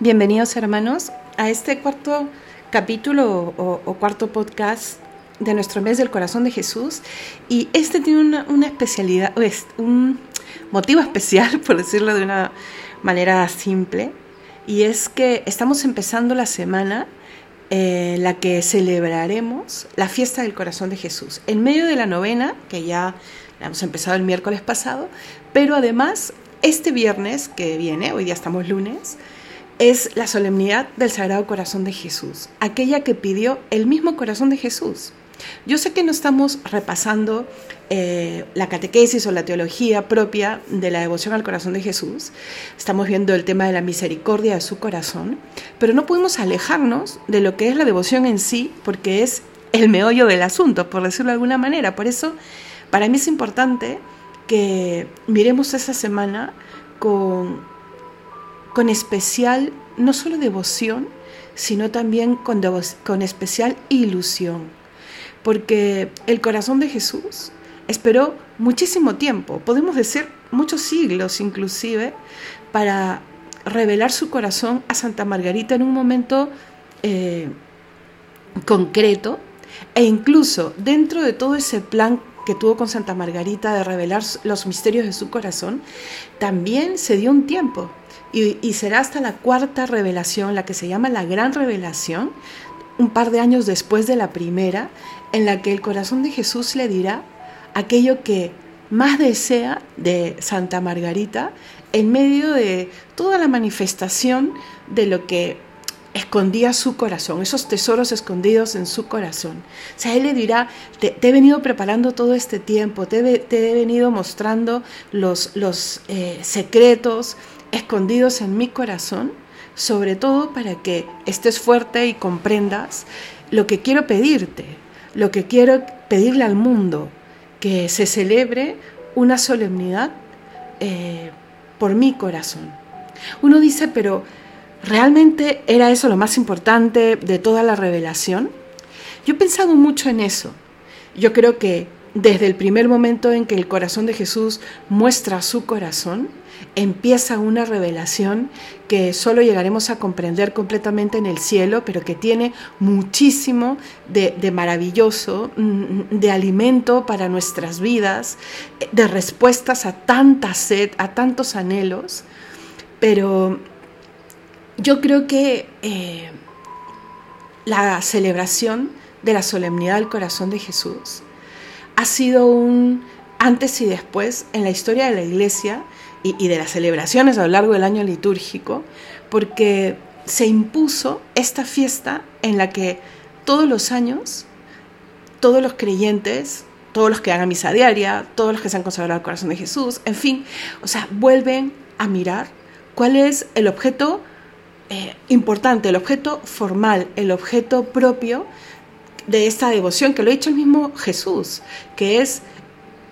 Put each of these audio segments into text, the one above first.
Bienvenidos hermanos a este cuarto capítulo o, cuarto podcast de nuestro mes del corazón de Jesús. Y este tiene una, especialidad, es un motivo especial, por decirlo de una manera simple, y es que estamos empezando la semana en la que celebraremos la fiesta del corazón de Jesús, en medio de la novena, que ya la hemos empezado el miércoles pasado, pero además este viernes que viene, hoy día estamos lunes, es la solemnidad del Sagrado Corazón de Jesús, aquella que pidió el mismo corazón de Jesús. Yo sé que no estamos repasando eh, la catequesis o la teología propia de la devoción al corazón de Jesús, estamos viendo el tema de la misericordia de su corazón, pero no podemos alejarnos de lo que es la devoción en sí, porque es el meollo del asunto, por decirlo de alguna manera. Por eso, para mí es importante que miremos esa semana con con especial, no solo devoción, sino también con, con especial ilusión. Porque el corazón de Jesús esperó muchísimo tiempo, podemos decir muchos siglos inclusive, para revelar su corazón a Santa Margarita en un momento eh, concreto e incluso dentro de todo ese plan que tuvo con Santa Margarita de revelar los misterios de su corazón, también se dio un tiempo y, será hasta la cuarta revelación, la que se llama la gran revelación, un par de años después de la primera, en la que el corazón de Jesús le dirá aquello que más desea de Santa Margarita en medio de toda la manifestación de lo que escondía su corazón, esos tesoros escondidos en su corazón. O sea, él le dirá, te, he venido preparando todo este tiempo, te, he venido mostrando los, los eh, secretos, escondidos en mi corazón, sobre todo para que estés fuerte y comprendas lo que quiero pedirte, lo que quiero pedirle al mundo, que se celebre una solemnidad eh, por mi corazón. Uno dice, pero ¿realmente era eso lo más importante de toda la revelación? Yo he pensado mucho en eso. Yo creo que desde el primer momento en que el corazón de Jesús muestra su corazón, empieza una revelación que solo llegaremos a comprender completamente en el cielo, pero que tiene muchísimo de, maravilloso, mm, de alimento para nuestras vidas, de respuestas a tanta sed, a tantos anhelos. Pero yo creo que eh, la celebración de la solemnidad del corazón de Jesús ha sido un antes y después en la historia de la iglesia y, de las celebraciones a lo largo del año litúrgico, porque se impuso esta fiesta en la que todos los años, todos los creyentes, todos los que hagan misa diaria, todos los que se han consagrado al corazón de Jesús, en fin, o sea, vuelven a mirar cuál es el objeto eh, importante, el objeto formal, el objeto propio de esta devoción, que lo ha dicho el mismo Jesús, que es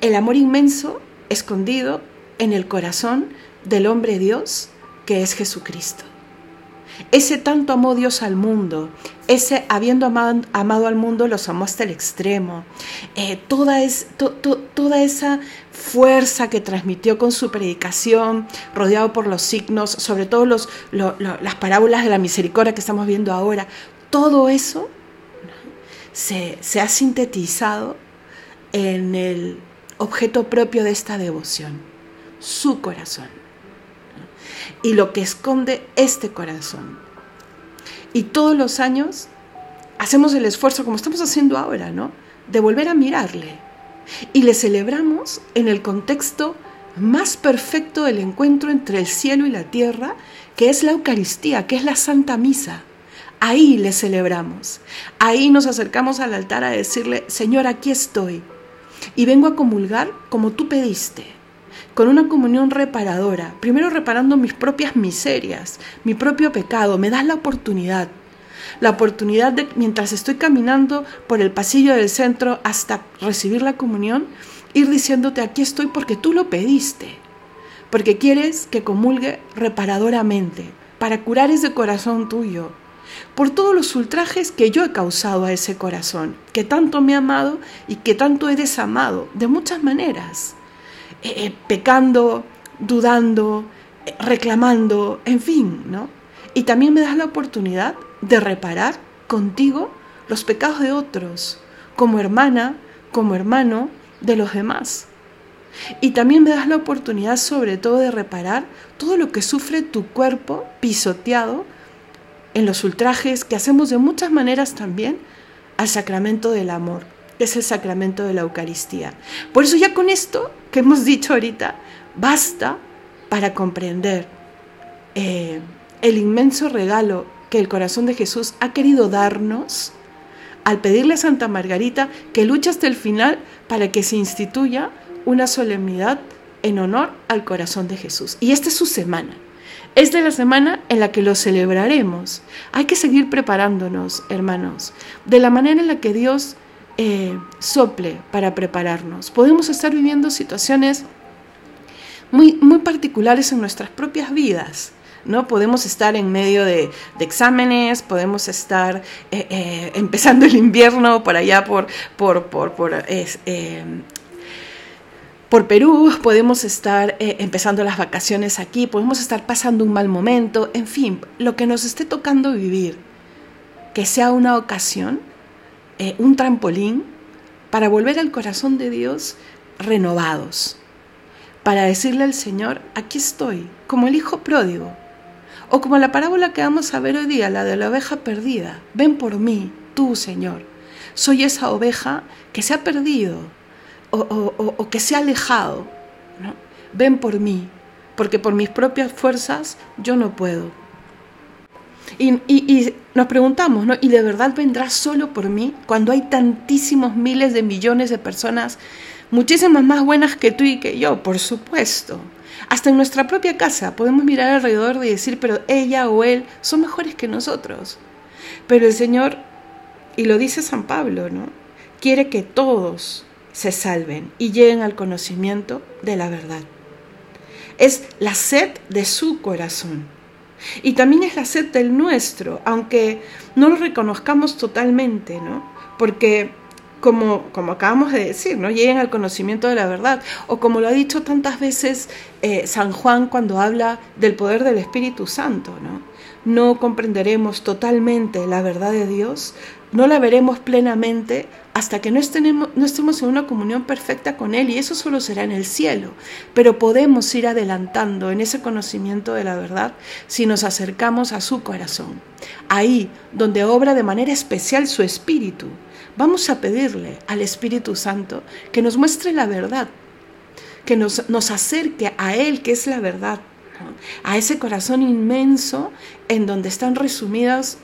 el amor inmenso escondido en el corazón del hombre Dios, que es Jesucristo. Ese tanto amó Dios al mundo, ese habiendo amado, al mundo los amó hasta el extremo. Eh, toda, es, toda esa fuerza que transmitió con su predicación, rodeado por los signos, sobre todo los, las parábolas de la misericordia que estamos viendo ahora, todo eso se, ha sintetizado en el objeto propio de esta devoción, su corazón. Y lo que esconde este corazón. Y todos los años hacemos el esfuerzo, como estamos haciendo ahora, ¿no? De volver a mirarle. Y le celebramos en el contexto más perfecto del encuentro entre el cielo y la tierra, que es la Eucaristía, que es la Santa Misa. Ahí le celebramos. Ahí nos acercamos al altar a decirle, Señor, aquí estoy. Y vengo a comulgar como tú pediste, con una comunión reparadora, primero reparando mis propias miserias, mi propio pecado. Me das la oportunidad, la oportunidad de, mientras estoy caminando por el pasillo del centro hasta recibir la comunión, ir diciéndote, aquí estoy porque tú lo pediste, porque quieres que comulgue reparadoramente, para curar ese corazón tuyo por todos los ultrajes que yo he causado a ese corazón, que tanto me ha amado y que tanto he desamado, de muchas maneras, eh, eh, pecando, dudando, eh, reclamando, en fin, ¿no? Y también me das la oportunidad de reparar contigo los pecados de otros, como hermana, como hermano de los demás. Y también me das la oportunidad sobre todo de reparar todo lo que sufre tu cuerpo pisoteado en los ultrajes que hacemos de muchas maneras también al sacramento del amor, que es el sacramento de la Eucaristía. Por eso ya con esto que hemos dicho ahorita, basta para comprender eh, el inmenso regalo que el corazón de Jesús ha querido darnos al pedirle a Santa Margarita que luche hasta el final para que se instituya una solemnidad en honor al corazón de Jesús. Y esta es su semana. Es la semana en la que lo celebraremos. Hay que seguir preparándonos, hermanos, de la manera en la que Dios eh, sople para prepararnos. Podemos estar viviendo situaciones muy, muy particulares en nuestras propias vidas. ¿no? Podemos estar en medio de, exámenes, podemos estar eh, eh, empezando el invierno por allá por, por, por, por por Perú, podemos estar eh, empezando las vacaciones aquí, podemos estar pasando un mal momento, en fin, lo que nos esté tocando vivir, que sea una ocasión, eh, un trampolín para volver al corazón de Dios renovados, para decirle al Señor, aquí estoy, como el hijo pródigo, o como la parábola que vamos a ver hoy día, la de la oveja perdida, ven por mí, tú Señor, soy esa oveja que se ha perdido, o, que se ha alejado. Ven por mí, porque por mis propias fuerzas yo no puedo. Y, nos preguntamos, ¿no? ¿Y de verdad vendrá solo por mí cuando hay tantísimos miles de millones de personas, muchísimas más buenas que tú y que yo? Por supuesto. Hasta en nuestra propia casa podemos mirar alrededor y decir, pero ella o él son mejores que nosotros. Pero el Señor, y lo dice San Pablo, ¿no? Quiere que todos se salven y lleguen al conocimiento de la verdad. Es la sed de su corazón. Y también es la sed del nuestro, aunque no lo reconozcamos totalmente, ¿no? Porque como, como acabamos de decir, ¿no? Lleguen al conocimiento de la verdad. O como lo ha dicho tantas veces eh, San Juan cuando habla del poder del Espíritu Santo, ¿no? No comprenderemos totalmente la verdad de Dios, no la veremos plenamente hasta que no estemos, en una comunión perfecta con Él y eso solo será en el cielo. Pero podemos ir adelantando en ese conocimiento de la verdad si nos acercamos a su corazón, ahí donde obra de manera especial su Espíritu. Vamos a pedirle al Espíritu Santo que nos muestre la verdad, que nos acerque a Él, que es la verdad, a ese corazón inmenso en donde están resumidas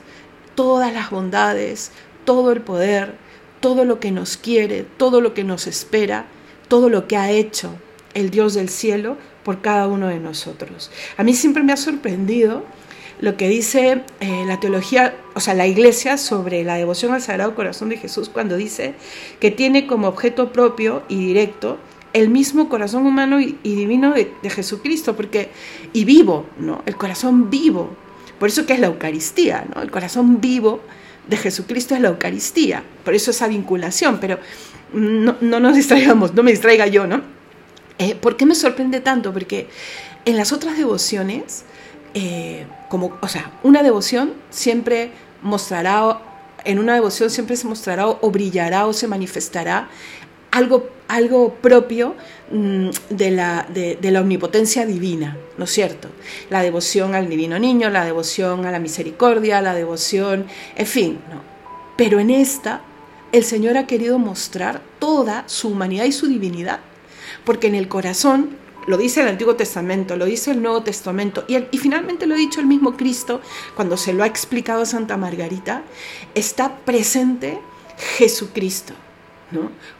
todas las bondades, todo el poder, todo lo que nos quiere, todo lo que nos espera, todo lo que ha hecho el Dios del cielo por cada uno de nosotros. A mí siempre me ha sorprendido lo que dice eh, la teología, o sea, la iglesia sobre la devoción al Sagrado Corazón de Jesús cuando dice que tiene como objeto propio y directo el mismo corazón humano y, divino de, Jesucristo, porque, y vivo, ¿no? El corazón vivo. Por eso que es la Eucaristía, ¿no? El corazón vivo de Jesucristo es la Eucaristía, por eso esa vinculación, pero no, nos distraigamos, no me distraiga yo, ¿no? Eh, ¿Por qué me sorprende tanto? Porque en las otras devociones, eh, como, o sea, una devoción siempre mostrará, en una devoción siempre se mostrará o brillará o se manifestará algo, algo propio mm, de la, de, la, omnipotencia divina, ¿no es cierto? La devoción al divino niño, la devoción a la misericordia, la devoción, en fin, ¿no? Pero en esta, el Señor ha querido mostrar toda su humanidad y su divinidad, porque en el corazón, lo dice el Antiguo Testamento, lo dice el Nuevo Testamento, y, y finalmente lo ha dicho el mismo Cristo cuando se lo ha explicado Santa Margarita, está presente Jesucristo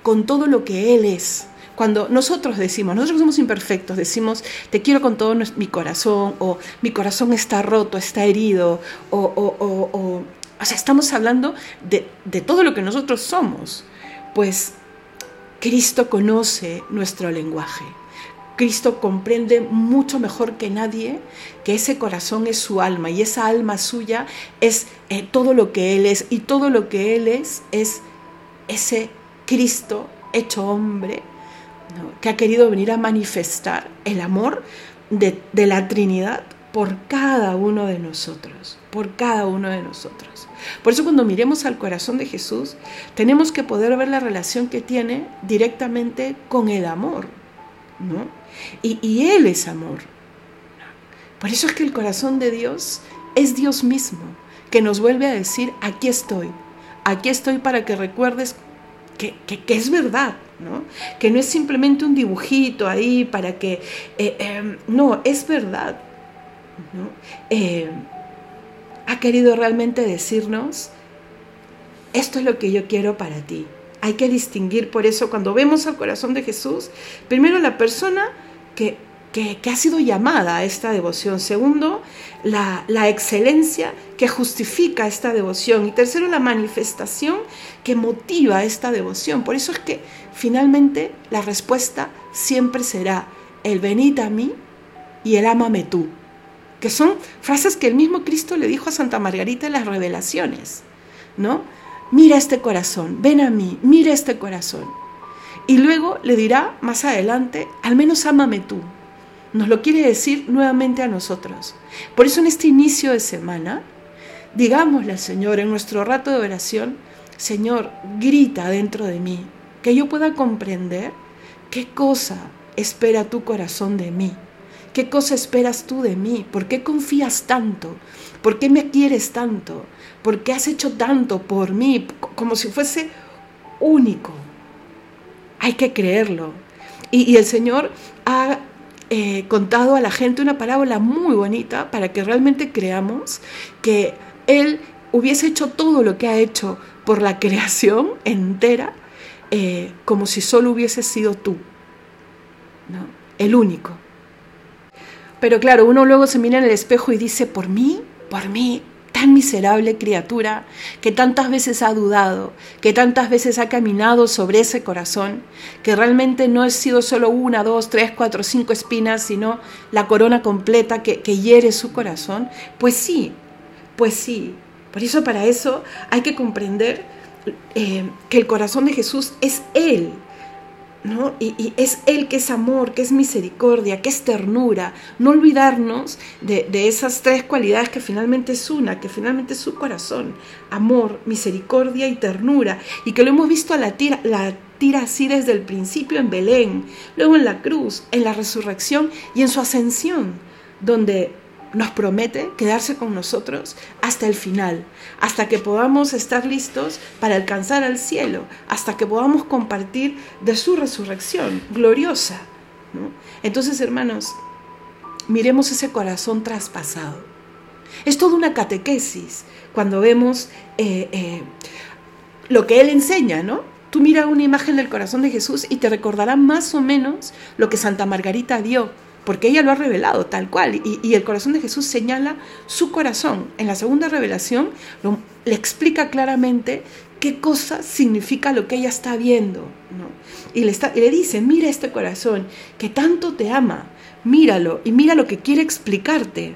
con todo lo que Él es. Cuando nosotros decimos, nosotros somos imperfectos, decimos, te quiero con todo mi corazón, o mi corazón está roto, está herido, o, o, sea, estamos hablando de, de todo lo que nosotros somos. Pues Cristo conoce nuestro lenguaje. Cristo comprende mucho mejor que nadie que ese corazón es su alma y esa alma suya es eh, todo lo que Él es y todo lo que Él es es ese Cristo hecho hombre, que ha querido venir a manifestar el amor de, la Trinidad por cada uno de nosotros, por cada uno de nosotros. Por eso cuando miremos al corazón de Jesús, tenemos que poder ver la relación que tiene directamente con el amor, ¿no? Y, y Él es amor. Por eso es que el corazón de Dios es Dios mismo, que nos vuelve a decir, aquí estoy, aquí estoy para que recuerdes que, es verdad, ¿no? que no es simplemente un dibujito ahí para que, eh, em, no, es verdad. ¿no? Eh, ha querido realmente decirnos, esto es lo que yo quiero para ti. Hay que distinguir por eso cuando vemos al corazón de Jesús, primero la persona que que, ha sido llamada a esta devoción. Segundo, la, la, excelencia que justifica esta devoción. Y tercero, la manifestación que motiva esta devoción. Por eso es que finalmente la respuesta siempre será el venid a mí y el ámame tú. Que son frases que el mismo Cristo le dijo a Santa Margarita en las revelaciones. ¿No? Mira este corazón, ven a mí, mira este corazón. Y luego le dirá más adelante, al menos ámame tú, nos lo quiere decir nuevamente a nosotros. Por eso en este inicio de semana, digámosle al Señor en nuestro rato de oración, Señor, grita dentro de mí, que yo pueda comprender qué cosa espera tu corazón de mí, qué cosa esperas tú de mí, por qué confías tanto, por qué me quieres tanto, por qué has hecho tanto por mí, como si fuese único. Hay que creerlo. Y, y el Señor ha eh, contado a la gente una parábola muy bonita para que realmente creamos que Él hubiese hecho todo lo que ha hecho por la creación entera eh, como si solo hubiese sido tú, el único. Pero claro, uno luego se mira en el espejo y dice, por mí, por mí, miserable criatura que tantas veces ha dudado, que tantas veces ha caminado sobre ese corazón, que realmente no ha sido solo una, dos, tres, cuatro, cinco espinas, sino la corona completa que, hiere su corazón, pues sí, pues sí. Por eso para eso hay que comprender eh, que el corazón de Jesús es Él, y, es Él que es amor, que es misericordia, que es ternura. No olvidarnos de, esas tres cualidades que finalmente es una, que finalmente es su corazón. Amor, misericordia y ternura. Y que lo hemos visto a la tira, la tira así desde el principio en Belén, luego en la cruz, en la resurrección y en su ascensión, donde nos promete quedarse con nosotros hasta el final, hasta que podamos estar listos para alcanzar al cielo, hasta que podamos compartir de su resurrección gloriosa. Entonces, hermanos, miremos ese corazón traspasado. Es toda una catequesis cuando vemos eh, eh, lo que Él enseña, ¿no? Tú mira una imagen del corazón de Jesús y te recordará más o menos lo que Santa Margarita dio porque ella lo ha revelado tal cual. Y, el corazón de Jesús señala su corazón. En la segunda revelación le explica claramente qué cosa significa lo que ella está viendo. Y, le está, y le dice, mira este corazón que tanto te ama, míralo y mira lo que quiere explicarte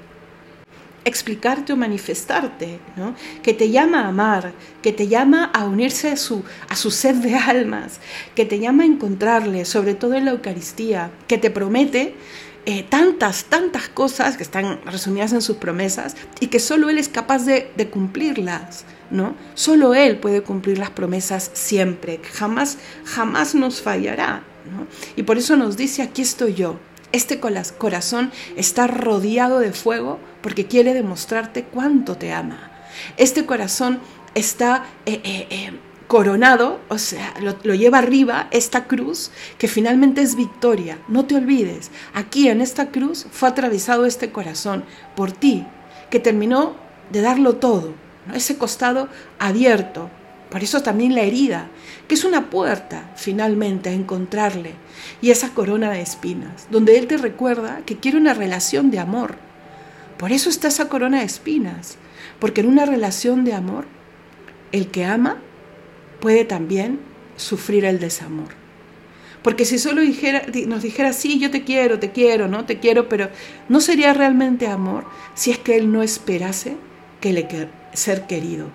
explicarte o manifestarte, ¿no? que te llama a amar, que te llama a unirse a su, a su sed de almas, que te llama a encontrarle, sobre todo en la Eucaristía, que te promete eh, tantas, tantas cosas que están resumidas en sus promesas y que solo Él es capaz de, cumplirlas, ¿no? Solo Él puede cumplir las promesas siempre, jamás, jamás nos fallará, ¿no? Y por eso nos dice, aquí estoy yo. Este corazón está rodeado de fuego porque quiere demostrarte cuánto te ama. Este corazón está eh, eh, coronado, o sea, lo, lleva arriba esta cruz que finalmente es victoria. No te olvides, aquí en esta cruz fue atravesado este corazón por ti, que terminó de darlo todo, ese costado abierto. Por eso también la herida, que es una puerta finalmente a encontrarle, y esa corona de espinas, donde Él te recuerda que quiere una relación de amor. Por eso está esa corona de espinas, porque en una relación de amor, el que ama puede también sufrir el desamor. Porque si solo nos dijera, sí, yo te quiero, te quiero, ¿no? Te quiero, pero no sería realmente amor si es que él no esperase que le ser querido.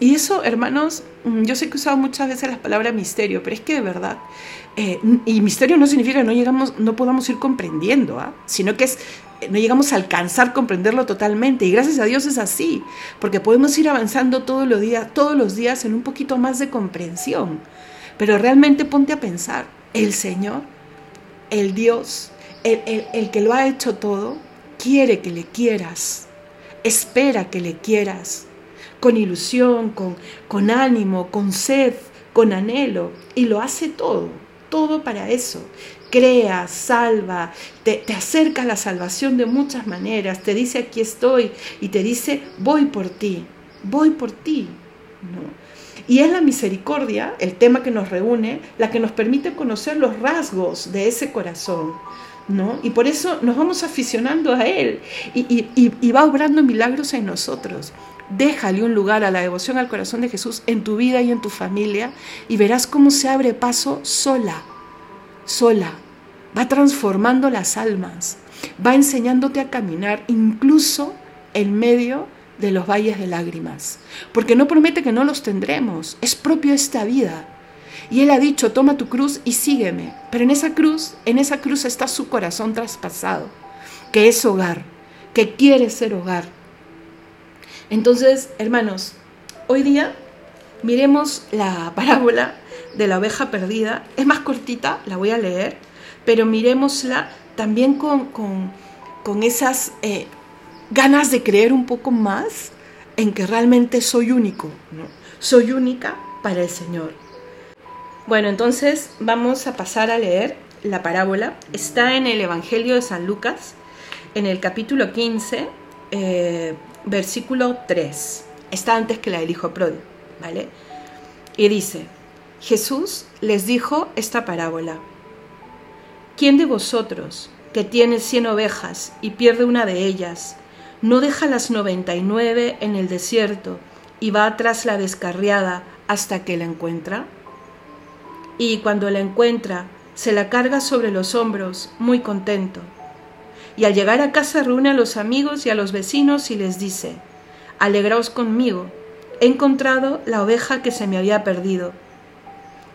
Y eso, hermanos, mm, yo sé que he usado muchas veces la palabra misterio, pero es que de verdad, eh, y misterio no significa que no, llegamos, no podamos ir comprendiendo, ¿ah? sino que es, eh, no llegamos a alcanzar comprenderlo totalmente. Y gracias a Dios es así, porque podemos ir avanzando todos los días, todos los días en un poquito más de comprensión. Pero realmente ponte a pensar, el Señor, el Dios, el, el que lo ha hecho todo, quiere que le quieras, espera que le quieras con ilusión, con, con ánimo, con sed, con anhelo, y lo hace todo, todo para eso. Crea, salva, te, te acerca a la salvación de muchas maneras, te dice aquí estoy y te dice voy por ti, voy por ti. ¿no? Y es la misericordia, el tema que nos reúne, la que nos permite conocer los rasgos de ese corazón. ¿No? Y por eso nos vamos aficionando a Él y, va obrando milagros en nosotros. Déjale un lugar a la devoción al corazón de Jesús en tu vida y en tu familia y verás cómo se abre paso sola, sola. Va transformando las almas, va enseñándote a caminar incluso en medio de los valles de lágrimas, porque no promete que no los tendremos, es propio esta vida. Y él ha dicho, toma tu cruz y sígueme, pero en esa cruz, en esa cruz está su corazón traspasado, que es hogar, que quiere ser hogar entonces, hermanos, hoy día miremos la parábola de la oveja perdida. Es más cortita, la voy a leer, pero miremosla también con, esas eh, ganas de creer un poco más en que realmente soy único, ¿no? Soy única para el Señor. Bueno, entonces vamos a pasar a leer la parábola. Está en el Evangelio de San Lucas, en el capítulo 15, versículo 3. Está antes que la del hijo pródigo, ¿vale? Y dice, Jesús les dijo esta parábola. ¿Quién de vosotros que tiene cien ovejas y pierde una de ellas, no deja las noventa y nueve en el desierto y va tras la descarriada hasta que la encuentra? Y cuando la encuentra, se la carga sobre los hombros, muy contento y al llegar a casa reúne a los amigos y a los vecinos y les dice, Alegraos conmigo, he encontrado la oveja que se me había perdido.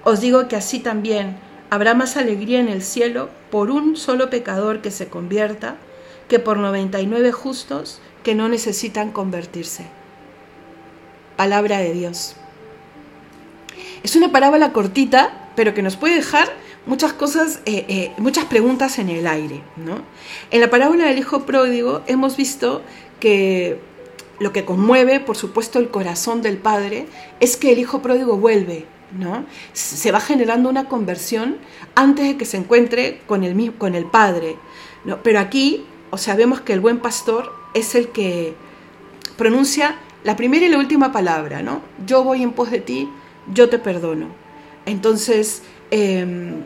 Os digo que así también habrá más alegría en el cielo por un solo pecador que se convierta que por noventa y nueve justos que no necesitan convertirse. Palabra de Dios. Es una parábola cortita, pero que nos puede dejar muchas cosas, eh, eh, muchas preguntas en el aire. ¿no? En la parábola del hijo pródigo hemos visto que lo que conmueve, por supuesto, el corazón del padre es que el hijo pródigo vuelve. ¿no? Se va generando una conversión antes de que se encuentre con el, con el padre. ¿no? Pero aquí, o sea, vemos que el buen pastor es el que pronuncia la primera y la última palabra, ¿no? Yo voy en pos de ti, yo te perdono. Entonces, Em,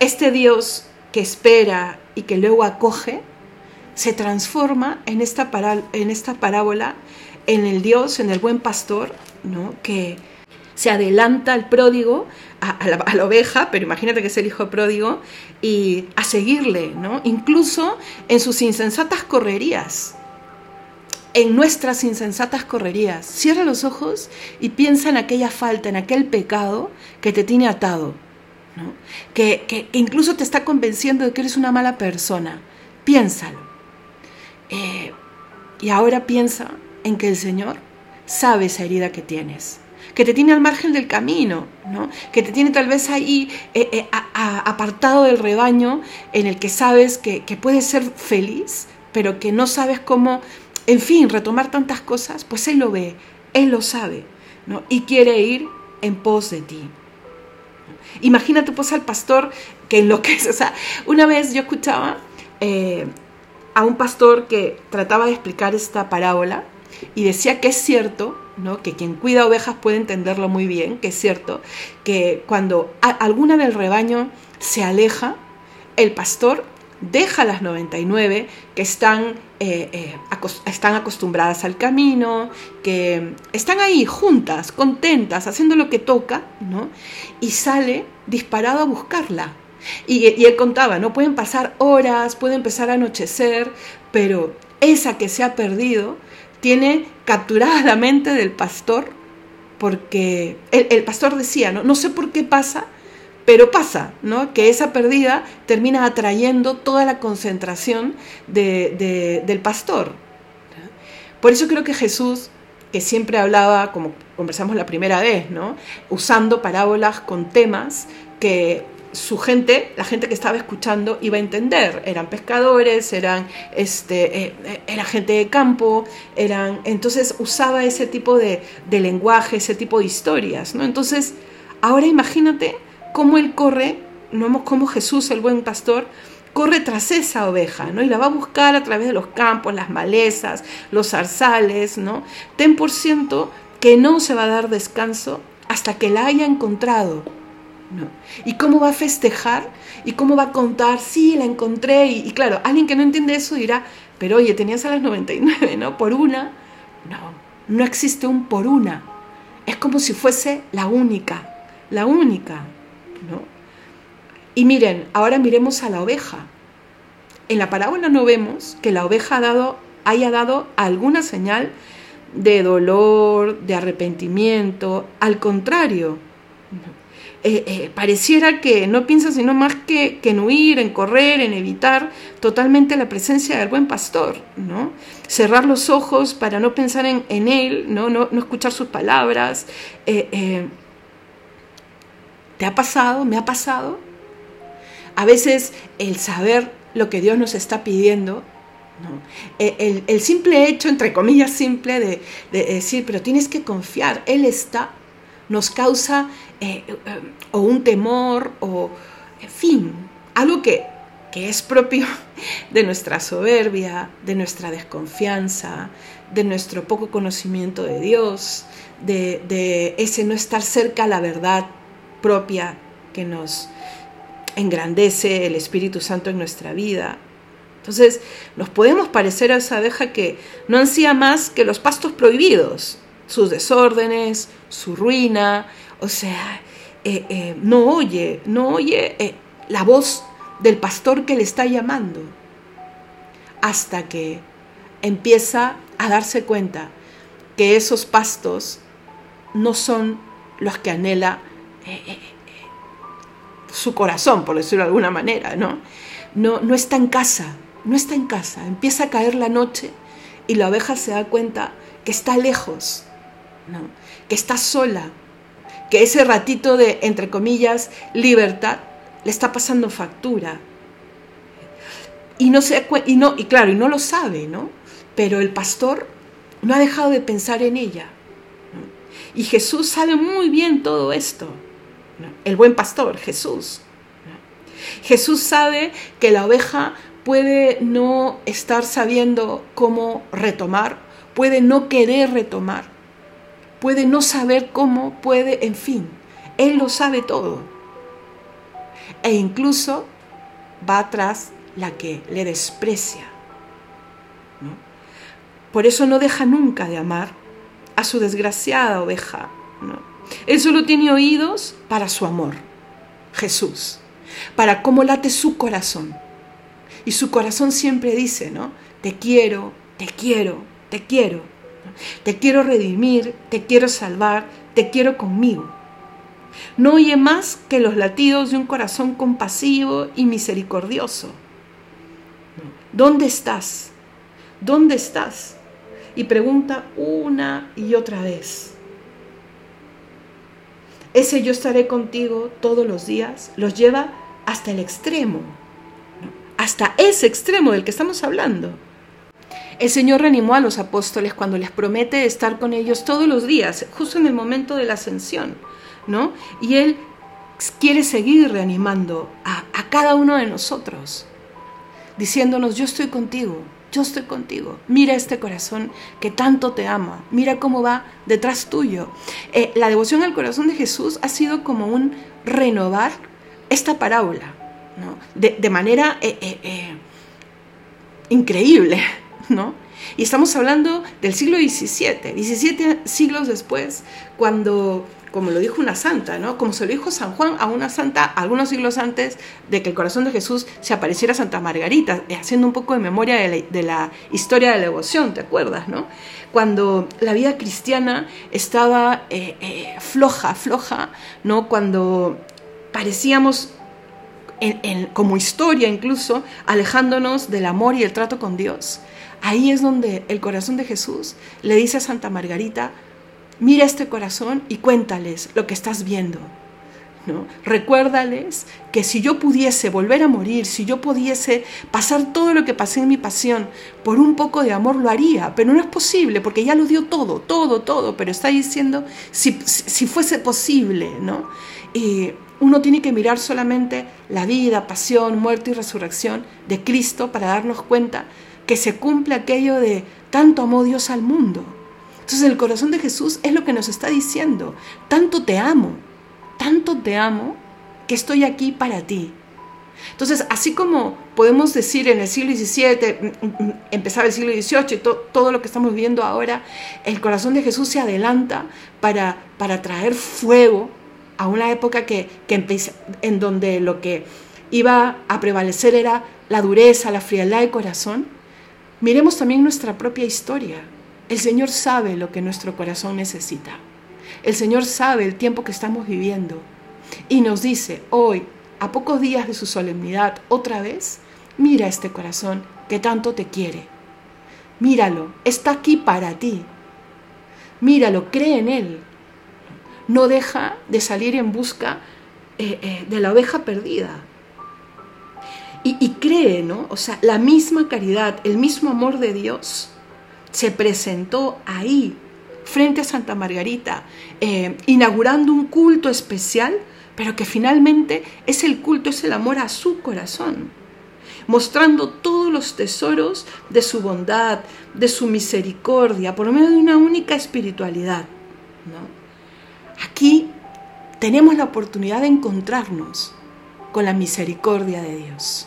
este Dios que espera y que luego acoge, se transforma en esta, en esta parábola en el Dios, en el buen pastor, ¿no? que se adelanta al pródigo, a, la, oveja, pero imagínate que es el hijo pródigo, y a seguirle, ¿no? incluso en sus insensatas correrías en nuestras insensatas correrías. Cierra los ojos y piensa en aquella falta, en aquel pecado que te tiene atado que, incluso te está convenciendo de que eres una mala persona. Piénsalo. Eh, y ahora piensa en que el Señor sabe esa herida que tienes, que te tiene al margen del camino, ¿no? que te tiene tal vez ahí eh, eh, apartado del rebaño en el que sabes que, que puedes ser feliz, pero que no sabes cómo, en fin, retomar tantas cosas, pues Él lo ve, Él lo sabe, ¿no? y quiere ir en pos de ti. Imagínate pues al pastor que enloquece. O sea, una vez yo escuchaba eh, a un pastor que trataba de explicar esta parábola y decía que es cierto, que quien cuida ovejas puede entenderlo muy bien, que es cierto, que cuando alguna del rebaño se aleja, el pastor deja las 99 que están, eh, eh, están acostumbradas al camino, que están ahí juntas, contentas, haciendo lo que toca, ¿no? Y sale disparado a buscarla. Y, y él contaba, ¿no? Pueden pasar horas, puede empezar a anochecer, pero esa que se ha perdido tiene capturada la mente del pastor porque el, pastor decía, ¿no? no sé por qué pasa, pero pasa, ¿no? Que esa pérdida termina atrayendo toda la concentración del pastor. Por eso creo que Jesús, que siempre hablaba, como conversamos la primera vez, ¿no? Usando parábolas con temas que su gente, la gente que estaba escuchando, iba a entender. Eran pescadores, eran este, eh, eh, era gente de campo, eran. Entonces usaba ese tipo de, lenguaje, ese tipo de historias. ¿no? Entonces, ahora imagínate cómo él corre, ¿no? como Jesús, el buen pastor, corre tras esa oveja, ¿no? Y la va a buscar a través de los campos, las malezas, los zarzales, ¿no? Ten por ciento que no se va a dar descanso hasta que la haya encontrado. ¿Y cómo va a festejar? ¿Y cómo va a contar? Sí, la encontré. Y, claro, alguien que no entiende eso dirá, pero oye, tenías a las 99, ¿no? Por una. No, no existe un por una. Es como si fuese la única, la única, ¿no? Y miren, ahora miremos a la oveja. En la parábola no vemos que la oveja haya dado alguna señal de dolor, de arrepentimiento. Al contrario, eh, eh, pareciera que no piensa sino más que, en huir, en correr, en evitar totalmente la presencia del buen pastor, ¿no? Cerrar los ojos para no pensar en, él, ¿no? ¿no? escuchar sus palabras. Eh, ¿Te ha pasado? ¿Me ha pasado? A veces el saber lo que Dios nos está pidiendo el, simple hecho, entre comillas, simple de, decir, pero tienes que confiar, Él está, nos causa eh, eh, o un temor, o en fin, algo que, que es propio de nuestra soberbia, de nuestra desconfianza, de nuestro poco conocimiento de Dios, de, de, ese no estar cerca a la verdad propia que nos engrandece el Espíritu Santo en nuestra vida. Entonces, nos podemos parecer a esa abeja que no ansía más que los pastos prohibidos, sus desórdenes, su ruina, o sea, eh, eh, no oye, no oye eh, la voz del pastor que le está llamando, hasta que empieza a darse cuenta que esos pastos no son los que anhela su corazón, por decirlo de alguna manera, ¿no? ¿no? No está en casa, no está en casa. Empieza a caer la noche y la oveja se da cuenta que está lejos, ¿no? que está sola, que ese ratito de, entre comillas, libertad le está pasando factura. Y no se y no y claro, y no lo sabe, ¿no? Pero el pastor no ha dejado de pensar en ella. Y Jesús sabe muy bien todo esto. El buen pastor, Jesús. Jesús sabe que la oveja puede no estar sabiendo cómo retomar, puede no querer retomar, puede no saber cómo, puede, en fin, Él lo sabe todo. E incluso va atrás la que le desprecia. Por eso no deja nunca de amar a su desgraciada oveja. Él solo tiene oídos para su amor, Jesús, para cómo late su corazón. Y su corazón siempre dice, ¿no? Te quiero, te quiero, te quiero. Te quiero redimir, te quiero salvar, te quiero conmigo. No oye más que los latidos de un corazón compasivo y misericordioso. ¿Dónde estás? ¿Dónde estás? Y pregunta una y otra vez. Ese yo estaré contigo todos los días los lleva hasta el extremo, hasta ese extremo del que estamos hablando. El Señor reanimó a los apóstoles cuando les promete estar con ellos todos los días, justo en el momento de la ascensión, ¿no? Y Él quiere seguir reanimando a, cada uno de nosotros, diciéndonos, yo estoy contigo, yo estoy contigo. Mira este corazón que tanto te ama. Mira cómo va detrás tuyo. Eh, la devoción al corazón de Jesús ha sido como un renovar esta parábola, ¿no? de, manera eh, eh, increíble. ¿No? Y estamos hablando del siglo XVII, 17 siglos después, cuando, como lo dijo una santa, ¿no? Como se lo dijo San Juan a una santa algunos siglos antes de que el corazón de Jesús se apareciera a Santa Margarita, eh, haciendo un poco de memoria de la, historia de la devoción, ¿te acuerdas, no? Cuando la vida cristiana estaba eh, eh, floja, floja, ¿no? Cuando parecíamos como historia incluso, alejándonos del amor y el trato con Dios. Ahí es donde el corazón de Jesús le dice a Santa Margarita, mira este corazón y cuéntales lo que estás viendo. ¿no? Recuérdales que si yo pudiese volver a morir, si yo pudiese pasar todo lo que pasé en mi pasión por un poco de amor, lo haría, pero no es posible porque ya lo dio todo, todo, todo, pero está diciendo si, si fuese posible, ¿no? Y uno tiene que mirar solamente la vida, pasión, muerte y resurrección de Cristo para darnos cuenta que se cumple aquello de tanto amó Dios al mundo entonces el corazón de Jesús es lo que nos está diciendo, tanto te amo, tanto te amo que estoy aquí para ti. Entonces, así como podemos decir en el siglo XVII, mm, mm, empezaba el siglo XVIII, y todo lo que estamos viendo ahora, el corazón de Jesús se adelanta para, para traer fuego a una época que, que en donde lo que iba a prevalecer era la dureza, la frialdad de corazón. Miremos también nuestra propia historia. El Señor sabe lo que nuestro corazón necesita. El Señor sabe el tiempo que estamos viviendo. Y nos dice hoy, a pocos días de su solemnidad, otra vez, mira este corazón que tanto te quiere. Míralo, está aquí para ti. Míralo, cree en Él. No deja de salir en busca eh, eh, de la oveja perdida. Y, y cree, ¿no? O sea, la misma caridad, el mismo amor de Dios se presentó ahí, frente a Santa Margarita, eh, inaugurando un culto especial, pero que finalmente es el culto, es el amor a su corazón, mostrando todos los tesoros de su bondad, de su misericordia, por medio de una única espiritualidad. Aquí tenemos la oportunidad de encontrarnos con la misericordia de Dios.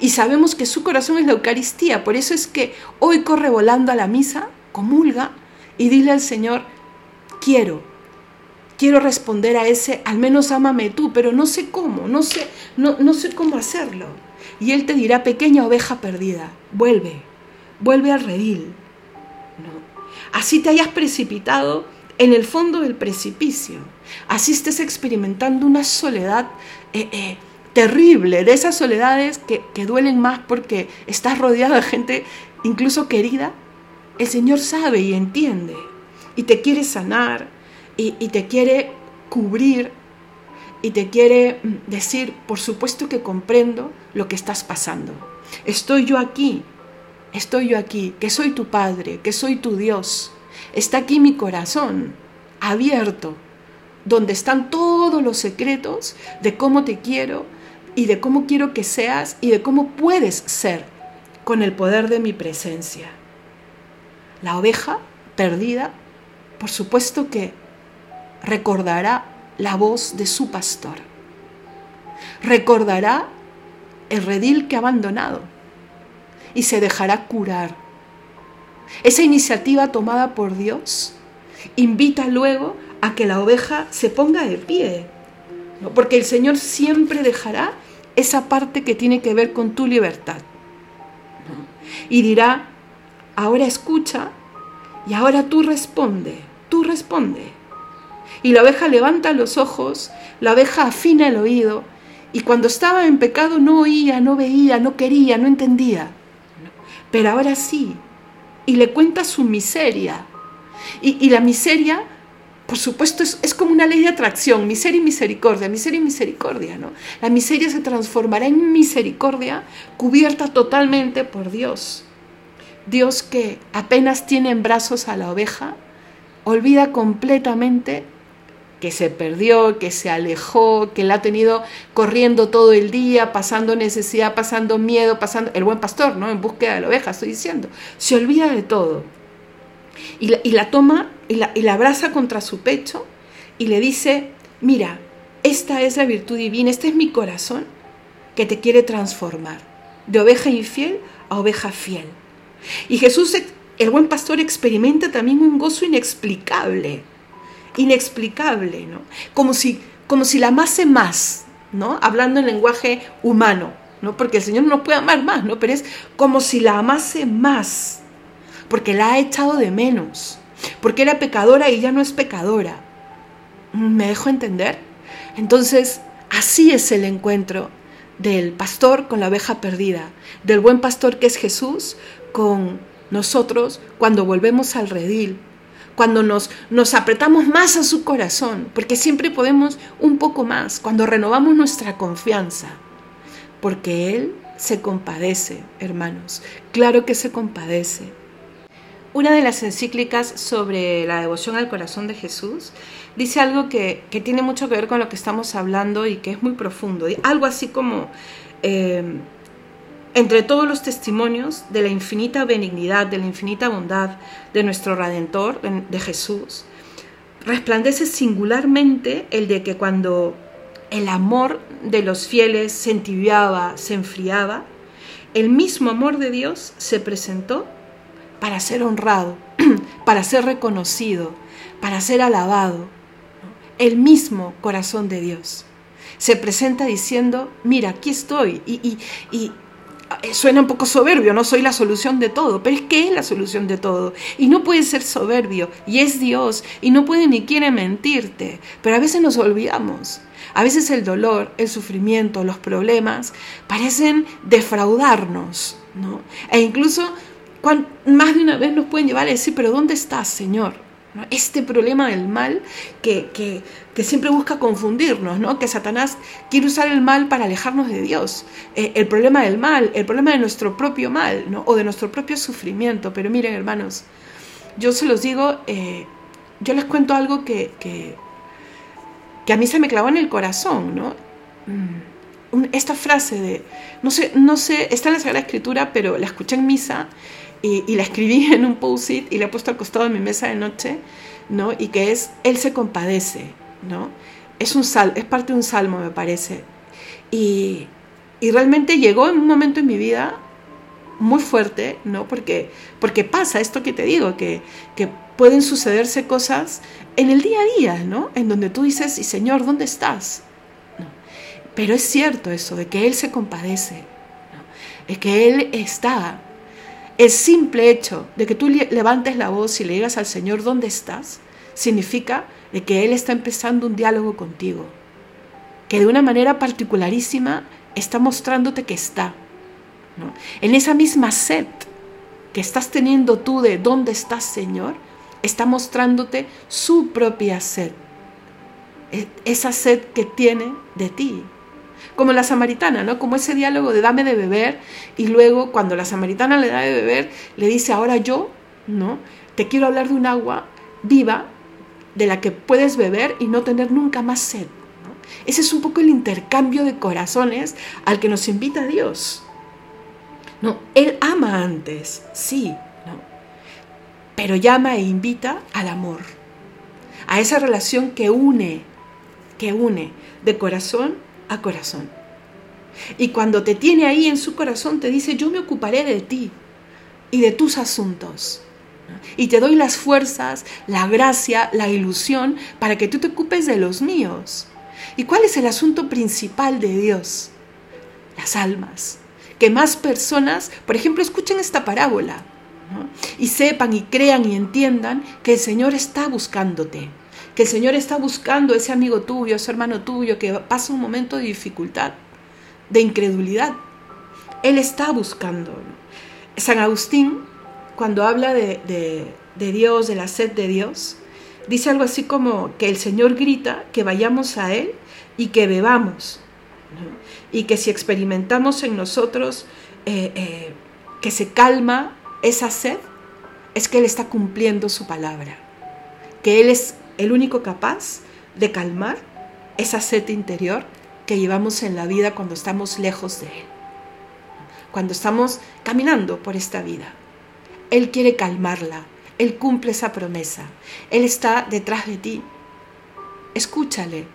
Y sabemos que su corazón es la Eucaristía. Por eso es que hoy corre volando a la misa, comulga y dile al Señor, quiero, quiero responder a ese, al menos ámame tú, pero no sé cómo, no sé, no, no sé cómo hacerlo. Y Él te dirá, pequeña oveja perdida, vuelve, vuelve al redil. Así te hayas precipitado en el fondo del precipicio, así estés experimentando una soledad eh, eh, terrible, de esas soledades que, duelen más porque estás rodeado de gente incluso querida, el Señor sabe y entiende y te quiere sanar y, y te quiere cubrir y te quiere mm, decir, por supuesto que comprendo lo que estás pasando. Estoy yo aquí, estoy yo aquí, que soy tu Padre, que soy tu Dios. Está aquí mi corazón abierto, donde están todos los secretos de cómo te quiero, y de cómo quiero que seas y de cómo puedes ser con el poder de mi presencia. La oveja perdida, por supuesto que recordará la voz de su pastor. Recordará el redil que ha abandonado y se dejará curar. Esa iniciativa tomada por Dios invita luego a que la oveja se ponga de pie, porque el Señor siempre dejará esa parte que tiene que ver con tu libertad. Y dirá, ahora escucha y ahora tú responde, tú responde. Y la oveja levanta los ojos, la oveja afina el oído, y cuando estaba en pecado no oía, no veía, no quería, no entendía. Pero ahora sí, y le cuenta su miseria. Y, y la miseria por supuesto, es, como una ley de atracción, miseria y misericordia, miseria y misericordia, ¿no? La miseria se transformará en misericordia cubierta totalmente por Dios. Dios que apenas tiene en brazos a la oveja, olvida completamente que se perdió, que se alejó, que la ha tenido corriendo todo el día, pasando necesidad, pasando miedo, pasando el buen pastor, ¿no? En búsqueda de la oveja, estoy diciendo. Se olvida de todo. Y la, toma y la, abraza contra su pecho y le dice, mira, esta es la virtud divina, este es mi corazón que te quiere transformar, de oveja infiel a oveja fiel. Y Jesús, el buen pastor, experimenta también un gozo inexplicable. inexplicable, ¿no? Como si, como si la amase más, ¿no? Hablando en lenguaje humano, ¿no? Porque el Señor no puede amar más, ¿no? Pero es como si la amase más, porque la ha echado de menos, porque era pecadora y ya no es pecadora. ¿Me dejo entender? Entonces, así es el encuentro del pastor con la oveja perdida, del buen pastor que es Jesús con nosotros cuando volvemos al redil, cuando nos, nos apretamos más a su corazón, porque siempre podemos un poco más, cuando renovamos nuestra confianza, porque Él se compadece, hermanos, claro que se compadece. Una de las encíclicas sobre la devoción al corazón de Jesús dice algo que, tiene mucho que ver con lo que estamos hablando y que es muy profundo. Algo así como, eh, entre todos los testimonios de la infinita benignidad, de la infinita bondad de nuestro Redentor, de Jesús, resplandece singularmente el de que cuando el amor de los fieles se entibiaba, se enfriaba, el mismo amor de Dios se presentó para ser honrado, para ser reconocido, para ser alabado. El mismo corazón de Dios se presenta diciendo, mira, aquí estoy. Y, y, eh, suena un poco soberbio, no soy la solución de todo, pero es que es la solución de todo. Y no puede ser soberbio, y es Dios, y no puede ni quiere mentirte. Pero a veces nos olvidamos. A veces el dolor, el sufrimiento, los problemas parecen defraudarnos, ¿no? E incluso más de una vez nos pueden llevar a decir, pero ¿dónde estás, Señor? Este problema del mal que, que, siempre busca confundirnos, ¿no? que Satanás quiere usar el mal para alejarnos de Dios. Eh, el problema del mal, el problema de nuestro propio mal ¿no? o de nuestro propio sufrimiento. Pero miren, hermanos, yo se los digo, eh, yo les cuento algo que, que, que, a mí se me clavó en el corazón. ¿no? Mm, esta frase de, no sé, no sé, está en la Sagrada Escritura, pero la escuché en misa y, la escribí en un post-it y la he puesto al costado de mi mesa de noche, ¿no? Y que es, Él se compadece, ¿no? Es, un sal, es parte de un salmo, me parece. Y, y realmente llegó en un momento en mi vida muy fuerte, ¿no? Porque, porque pasa esto que te digo, que, que pueden sucederse cosas en el día a día, ¿no? En donde tú dices, y Señor, ¿dónde estás? Pero es cierto eso, de que Él se compadece, ¿no? es que Él está el simple hecho de que tú levantes la voz y le digas al Señor dónde estás, significa de que Él está empezando un diálogo contigo, que de una manera particularísima está mostrándote que está. En esa misma sed que estás teniendo tú de dónde estás, Señor, está mostrándote su propia sed, e-, esa sed que tiene de ti, como la samaritana, ¿no? Como ese diálogo de dame de beber y luego cuando la samaritana le da de beber, le dice, ahora yo, ¿no? Te quiero hablar de un agua viva de la que puedes beber y no tener nunca más sed. Ese es un poco el intercambio de corazones al que nos invita Dios. No, Él ama antes, sí, ¿no? pero llama e invita al amor, a esa relación que une, que une de corazón a corazón. Y cuando te tiene ahí en su corazón, te dice, yo me ocuparé de ti y de tus asuntos. Y te doy las fuerzas, la gracia, la ilusión para que tú te ocupes de los míos. ¿Y cuál es el asunto principal de Dios? Las almas. Que más personas, por ejemplo, escuchen esta parábola y sepan y crean y entiendan que el Señor está buscándote que el Señor está buscando ese amigo tuyo, ese hermano tuyo que pasa un momento de dificultad, de incredulidad. Él está buscando. San Agustín, cuando habla de, Dios, de la sed de Dios, dice algo así como que el Señor grita que vayamos a Él y que bebamos. Y que si experimentamos en nosotros eh, eh, que se calma esa sed, es que Él está cumpliendo su palabra. Que Él es el único capaz de calmar esa sed interior que llevamos en la vida cuando estamos lejos de Él, cuando estamos caminando por esta vida. Él quiere calmarla, Él cumple esa promesa, Él está detrás de ti. Escúchale,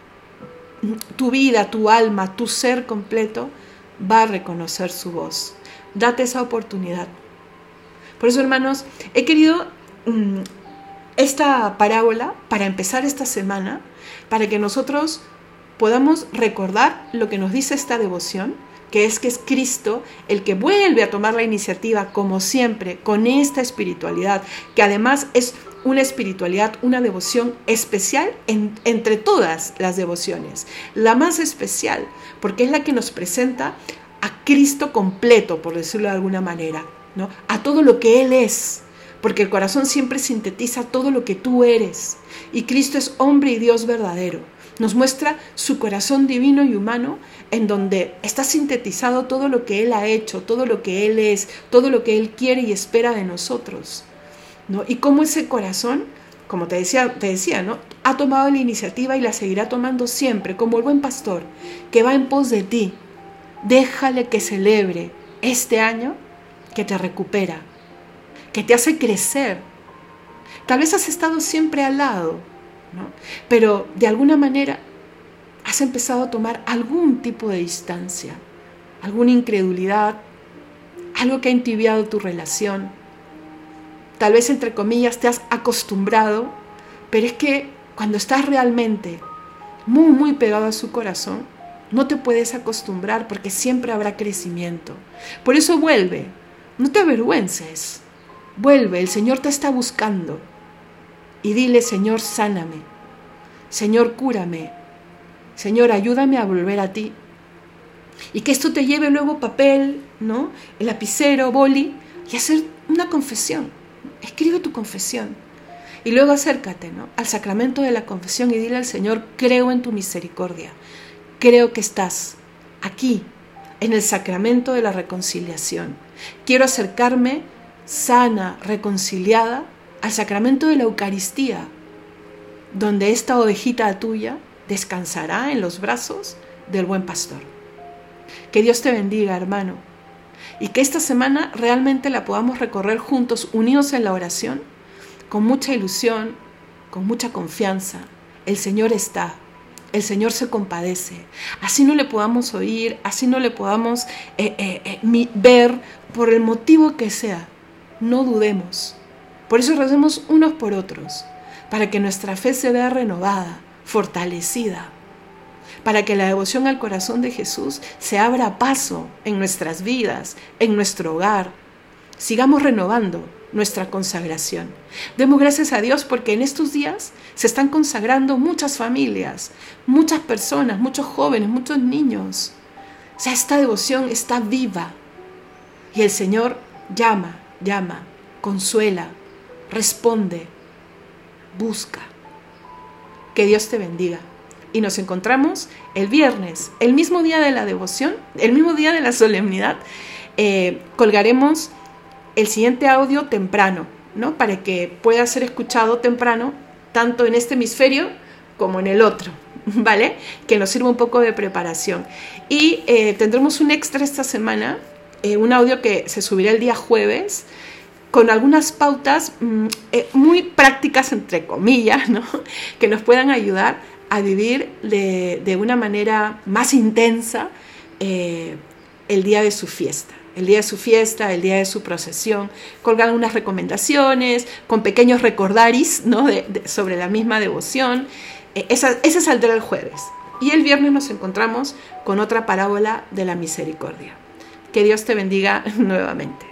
tu vida, tu alma, tu ser completo va a reconocer su voz. Date esa oportunidad. Por eso, hermanos, he querido mm, esta parábola para empezar esta semana, para que nosotros podamos recordar lo que nos dice esta devoción, que es que es Cristo el que vuelve a tomar la iniciativa, como siempre, con esta espiritualidad, que además es una espiritualidad, una devoción especial entre todas las devociones, la más especial, porque es la que nos presenta a Cristo completo, por decirlo de alguna manera, ¿no? a todo lo que Él es, porque el corazón siempre sintetiza todo lo que tú eres, y Cristo es hombre y Dios verdadero. Nos muestra su corazón divino y humano en donde está sintetizado todo lo que Él ha hecho, todo lo que Él es, todo lo que Él quiere y espera de nosotros. ¿no? Y cómo ese corazón, como te decía, te decía, ¿no? ha tomado la iniciativa y la seguirá tomando siempre, como el buen pastor, que va en pos de ti. Déjale que celebre este año que te recupera, que te hace crecer. Tal vez has estado siempre al lado, ¿no? pero de alguna manera has empezado a tomar algún tipo de distancia, alguna incredulidad, algo que ha entibiado tu relación. Tal vez entre comillas te has acostumbrado, pero es que cuando estás realmente muy, muy pegado a su corazón, no te puedes acostumbrar porque siempre habrá crecimiento. Por eso vuelve, no te avergüences, vuelve, el Señor te está buscando. Y dile, Señor, sáname, Señor, cúrame, Señor, ayúdame a volver a ti. Y que esto te lleve luego papel, ¿no? El lapicero, boli, y hacer una confesión. Escribe tu confesión. Y luego acércate, ¿no? Al sacramento de la confesión y dile al Señor, creo en tu misericordia. Creo que estás aquí, en el sacramento de la reconciliación. Quiero acercarme sana, reconciliada, al sacramento de la Eucaristía, donde esta ovejita tuya descansará en los brazos del buen pastor. Que Dios te bendiga, hermano, y que esta semana realmente la podamos recorrer juntos, unidos en la oración, con mucha ilusión, con mucha confianza. El Señor está, el Señor se compadece. Así no le podamos oír, así no le podamos eh, eh, eh, ver, por el motivo que sea. No dudemos. Por eso recemos unos por otros, para que nuestra fe se vea renovada, fortalecida, para que la devoción al corazón de Jesús se abra paso en nuestras vidas, en nuestro hogar. Sigamos renovando nuestra consagración. Demos gracias a Dios porque en estos días se están consagrando muchas familias, muchas personas, muchos jóvenes, muchos niños. O sea, esta devoción está viva. Y el Señor llama, llama, consuela, responde, busca. Que Dios te bendiga. Y nos encontramos el viernes, el mismo día de la devoción, el mismo día de la solemnidad. Eh, colgaremos el siguiente audio temprano, ¿no? Para que pueda ser escuchado temprano, tanto en este hemisferio como en el otro, ¿vale? Que nos sirva un poco de preparación. Y eh, tendremos un extra esta semana, eh, un audio que se subirá el día jueves, con algunas pautas mm, eh, muy prácticas, entre comillas, ¿no? que nos puedan ayudar a vivir de, una manera más intensa eh, el día de su fiesta. El día de su fiesta, el día de su procesión, colgan unas recomendaciones con pequeños recordaris ¿no? sobre la misma devoción. Esa, ese saldrá el jueves. Y el viernes nos encontramos con otra parábola de la misericordia. Que Dios te bendiga nuevamente.